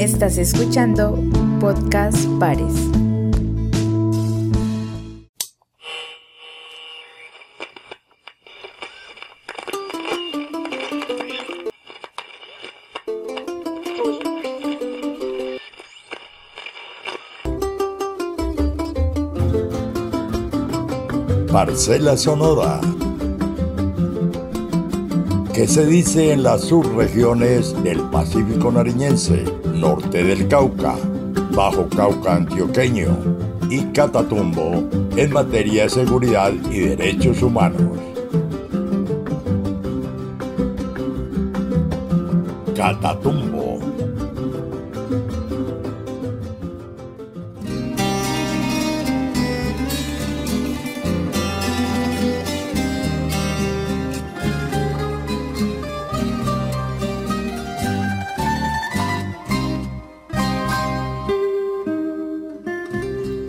Estás escuchando Podcast Pares. Parcela Sonora. ¿Qué se dice en las subregiones del Pacífico Nariñense, norte del Cauca, Bajo Cauca Antioqueño y Catatumbo en materia de seguridad y derechos humanos? Catatumbo.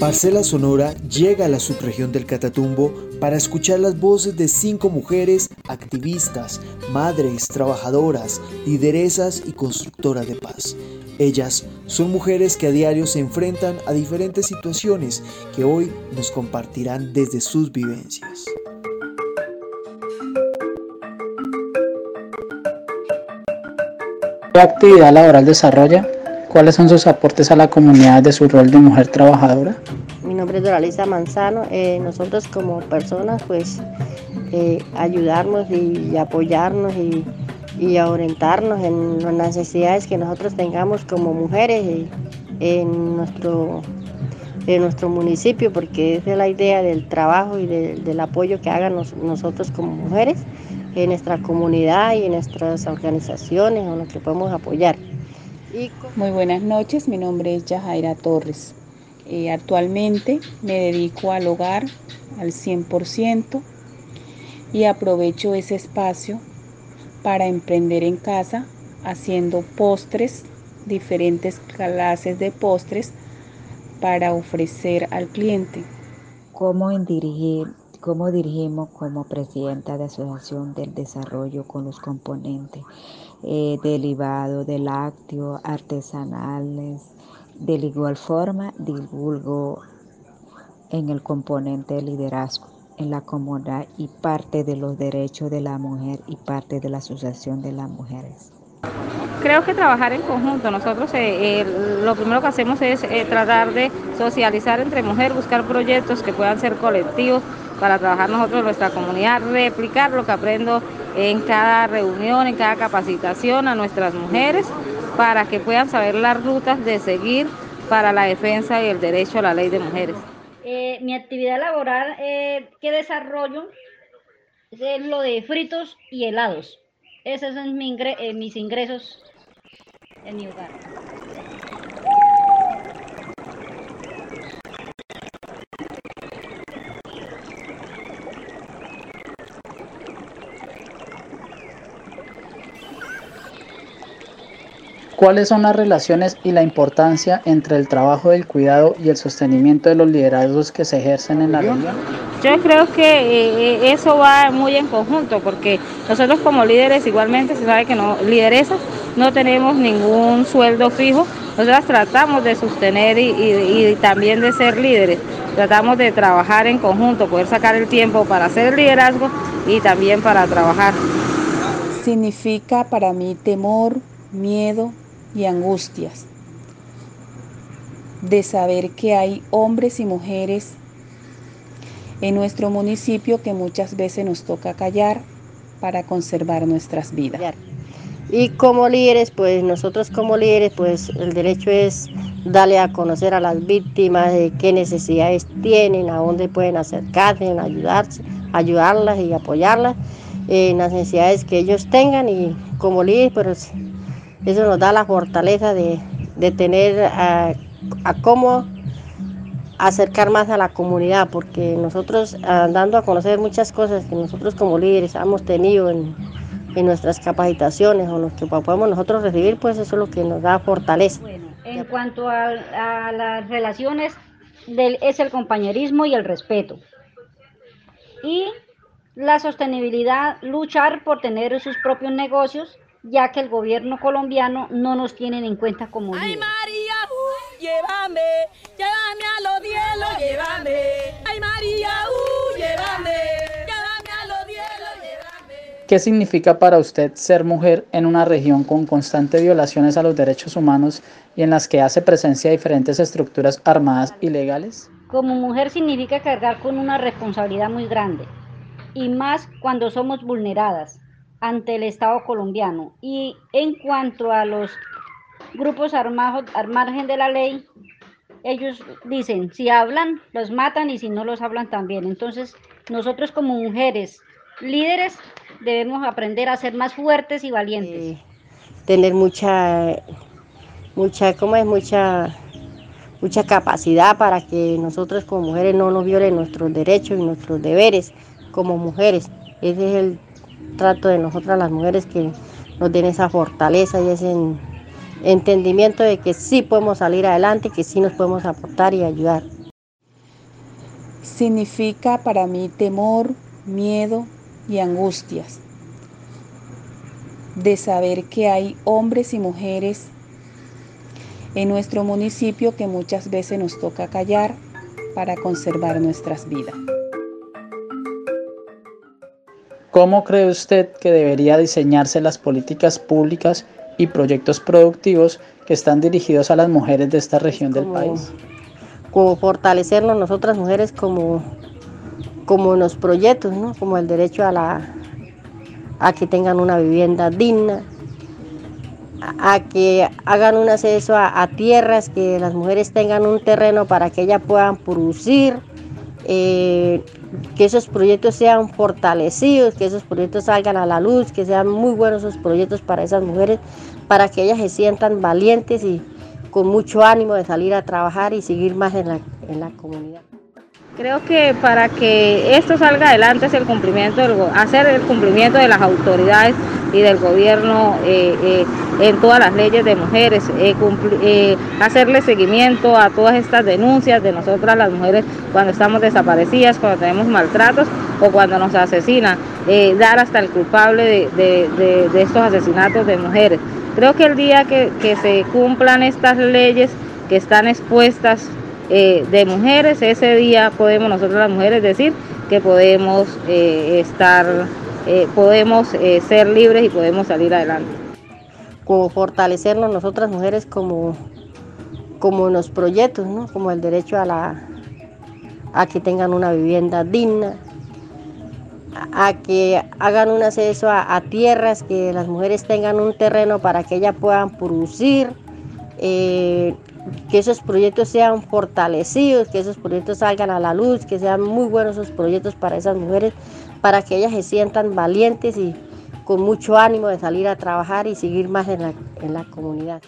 Parcela Sonora llega a la subregión del Catatumbo para escuchar las voces de cinco mujeres activistas, madres, trabajadoras, lideresas y constructoras de paz. Ellas son mujeres que a diario se enfrentan a diferentes situaciones que hoy nos compartirán desde sus vivencias. ¿Qué actividad laboral desarrolla? ¿Cuáles son sus aportes a la comunidad de su rol de mujer trabajadora? Mi nombre es Doralisa Manzano. Eh, nosotros como personas pues eh, ayudarnos y, apoyarnos y, orientarnos en las necesidades que nosotros tengamos como mujeres en nuestro, en nuestro municipio, porque esa es la idea del trabajo y del apoyo que hagan nosotros como mujeres en nuestra comunidad y en nuestras organizaciones en las que podemos apoyar. Muy buenas noches, mi nombre es Yajaira Torres. Eh, actualmente me dedico al hogar al 100% y aprovecho ese espacio para emprender en casa haciendo postres, diferentes clases de postres para ofrecer al cliente. ¿Cómo dirigir cómo dirigimos como presidenta de Asociación del Desarrollo con los componentes eh, derivados de lácteos, artesanales. De igual forma, divulgo en el componente de liderazgo en la comunidad y parte de los derechos de la mujer y parte de la Asociación de las Mujeres. Creo que trabajar en conjunto. Nosotros eh, lo primero que hacemos es eh, tratar de socializar entre mujeres, buscar proyectos que puedan ser colectivos para trabajar nosotros en nuestra comunidad, replicar lo que aprendo en cada reunión, en cada capacitación a nuestras mujeres para que puedan saber las rutas de seguir para la defensa y el derecho a la ley de mujeres. Eh, mi actividad laboral eh, que desarrollo es lo de fritos y helados. Esos son eh, mis ingresos en mi hogar. ¿Cuáles son las relaciones y la importancia entre el trabajo del cuidado y el sostenimiento de los liderazgos que se ejercen en la región? Yo creo que eh, eh, eso va muy en conjunto porque nosotros como líderes igualmente se sabe que no lideresas no tenemos ningún sueldo fijo. Nosotras tratamos de sostener y, y también de ser líderes. Tratamos de trabajar en conjunto, poder sacar el tiempo para hacer liderazgo y también para trabajar. Significa para mí temor, miedo, y angustias de saber que hay hombres y mujeres en nuestro municipio que muchas veces nos toca callar para conservar nuestras vidas. Y como líderes, pues nosotros como líderes, pues el derecho es darle a conocer a las víctimas de qué necesidades tienen, a dónde pueden acercarse, ayudarse, ayudarlas y apoyarlas en las necesidades que ellos tengan y como líderes, pues eso nos da la fortaleza de, tener a, cómo acercar más a la comunidad, porque nosotros andando a conocer muchas cosas que nosotros como líderes hemos tenido en, nuestras capacitaciones o lo que podemos nosotros recibir, pues eso es lo que nos da fortaleza. Bueno, en cuanto a, las relaciones, del, es el compañerismo y el respeto. Y la sostenibilidad, luchar por tener sus propios negocios ya que el gobierno colombiano no nos tiene en cuenta como líderes. Ay María, uh, llévame, llévame a los cielos, llévame. Ay María, uh, llévame, llévame a los cielos, llévame. ¿Qué significa para usted ser mujer en una región con constantes violaciones a los derechos humanos y en las que hace presencia diferentes estructuras armadas ilegales? Como mujer significa cargar con una responsabilidad muy grande y más cuando somos vulneradas ante el Estado colombiano. Y en cuanto a los grupos armados al margen de la ley, ellos dicen, si hablan, los matan y si no los hablan también. Entonces, nosotros como mujeres líderes debemos aprender a ser más fuertes y valientes. Tener mucha, mucha, ¿cómo es? Mucha, mucha capacidad para que nosotros como mujeres no nos violen nuestros derechos y nuestros deberes como mujeres. Ese es el trato de nosotras las mujeres que nos den esa fortaleza y ese entendimiento de que sí podemos salir adelante, que sí nos podemos aportar y ayudar. Significa para mí temor, miedo y angustias de saber que hay hombres y mujeres en nuestro municipio que muchas veces nos toca callar para conservar nuestras vidas. ¿Cómo cree usted que debería diseñarse las políticas públicas y proyectos productivos que están dirigidos a las mujeres de esta región del país? Como fortalecernos nosotras mujeres como, como en los proyectos, ¿no? Como el derecho a la a que tengan una vivienda digna, a, a que hagan un acceso a, a tierras, que las mujeres tengan un terreno para que ellas puedan producir, eh, que esos proyectos sean fortalecidos, que esos proyectos salgan a la luz, que sean muy buenos esos proyectos para esas mujeres, para que ellas se sientan valientes y con mucho ánimo de salir a trabajar y seguir más en la, en la comunidad. Creo que para que esto salga adelante es el cumplimiento, del, hacer el cumplimiento de las autoridades y del gobierno eh, eh, en todas las leyes de mujeres, eh, cumpli- eh, hacerle seguimiento a todas estas denuncias de nosotras las mujeres cuando estamos desaparecidas, cuando tenemos maltratos o cuando nos asesinan, dar hasta el culpable de, de- de- de estos asesinatos de mujeres. Creo que el día que, que se cumplan estas leyes que están expuestas eh, de mujeres, ese día podemos nosotros las mujeres decir que podemos eh, estar, eh, podemos ser libres y podemos salir adelante. como fortalecernos nosotras mujeres como, como en los proyectos, ¿no? como el derecho a, la, a que tengan una vivienda digna, a, que hagan un acceso a, tierras, que las mujeres tengan un terreno para que ellas puedan producir, que esos proyectos sean fortalecidos, que esos proyectos salgan a la luz, que sean muy buenos esos proyectos para esas mujeres, para que ellas se sientan valientes y con mucho ánimo de salir a trabajar y seguir más en la, en la comunidad.